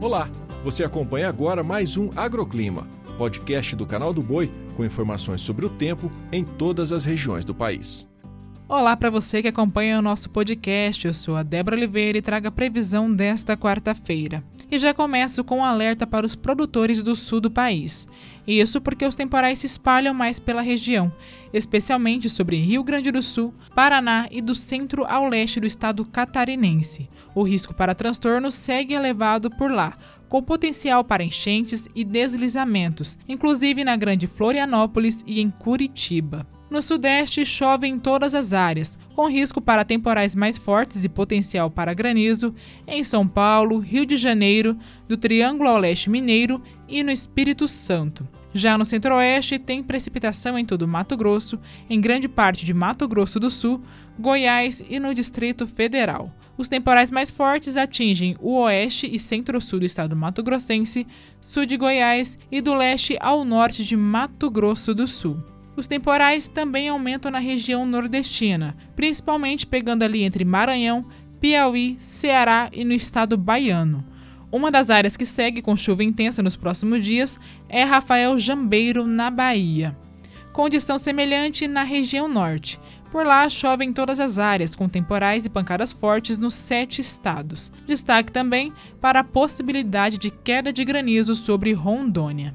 Olá, você acompanha agora mais um Agroclima, podcast do canal do Boi com informações sobre o tempo em todas as regiões do país. Olá para você que acompanha o nosso podcast. Eu sou a Débora Oliveira e trago a previsão desta quarta-feira. E já começo com um alerta para os produtores do sul do país. Isso porque os temporais se espalham mais pela região, especialmente sobre Rio Grande do Sul, Paraná e do centro ao leste do estado catarinense. O risco para transtornos segue elevado por lá, com potencial para enchentes e deslizamentos, inclusive na Grande Florianópolis e em Curitiba. No sudeste, chove em todas as áreas, com risco para temporais mais fortes e potencial para granizo em São Paulo, Rio de Janeiro, do Triângulo ao Leste Mineiro e no Espírito Santo. Já no centro-oeste, tem precipitação em todo Mato Grosso, em grande parte de Mato Grosso do Sul, Goiás e no Distrito Federal. Os temporais mais fortes atingem o oeste e centro-sul do estado Mato Grossense, sul de Goiás e do leste ao norte de Mato Grosso do Sul. Os temporais também aumentam na região nordestina, principalmente pegando ali entre Maranhão, Piauí, Ceará e no estado baiano. Uma das áreas que segue com chuva intensa nos próximos dias é Rafael Jambeiro, na Bahia. Condição semelhante na região norte. Por lá chove em todas as áreas, com temporais e pancadas fortes nos sete estados. Destaque também para a possibilidade de queda de granizo sobre Rondônia.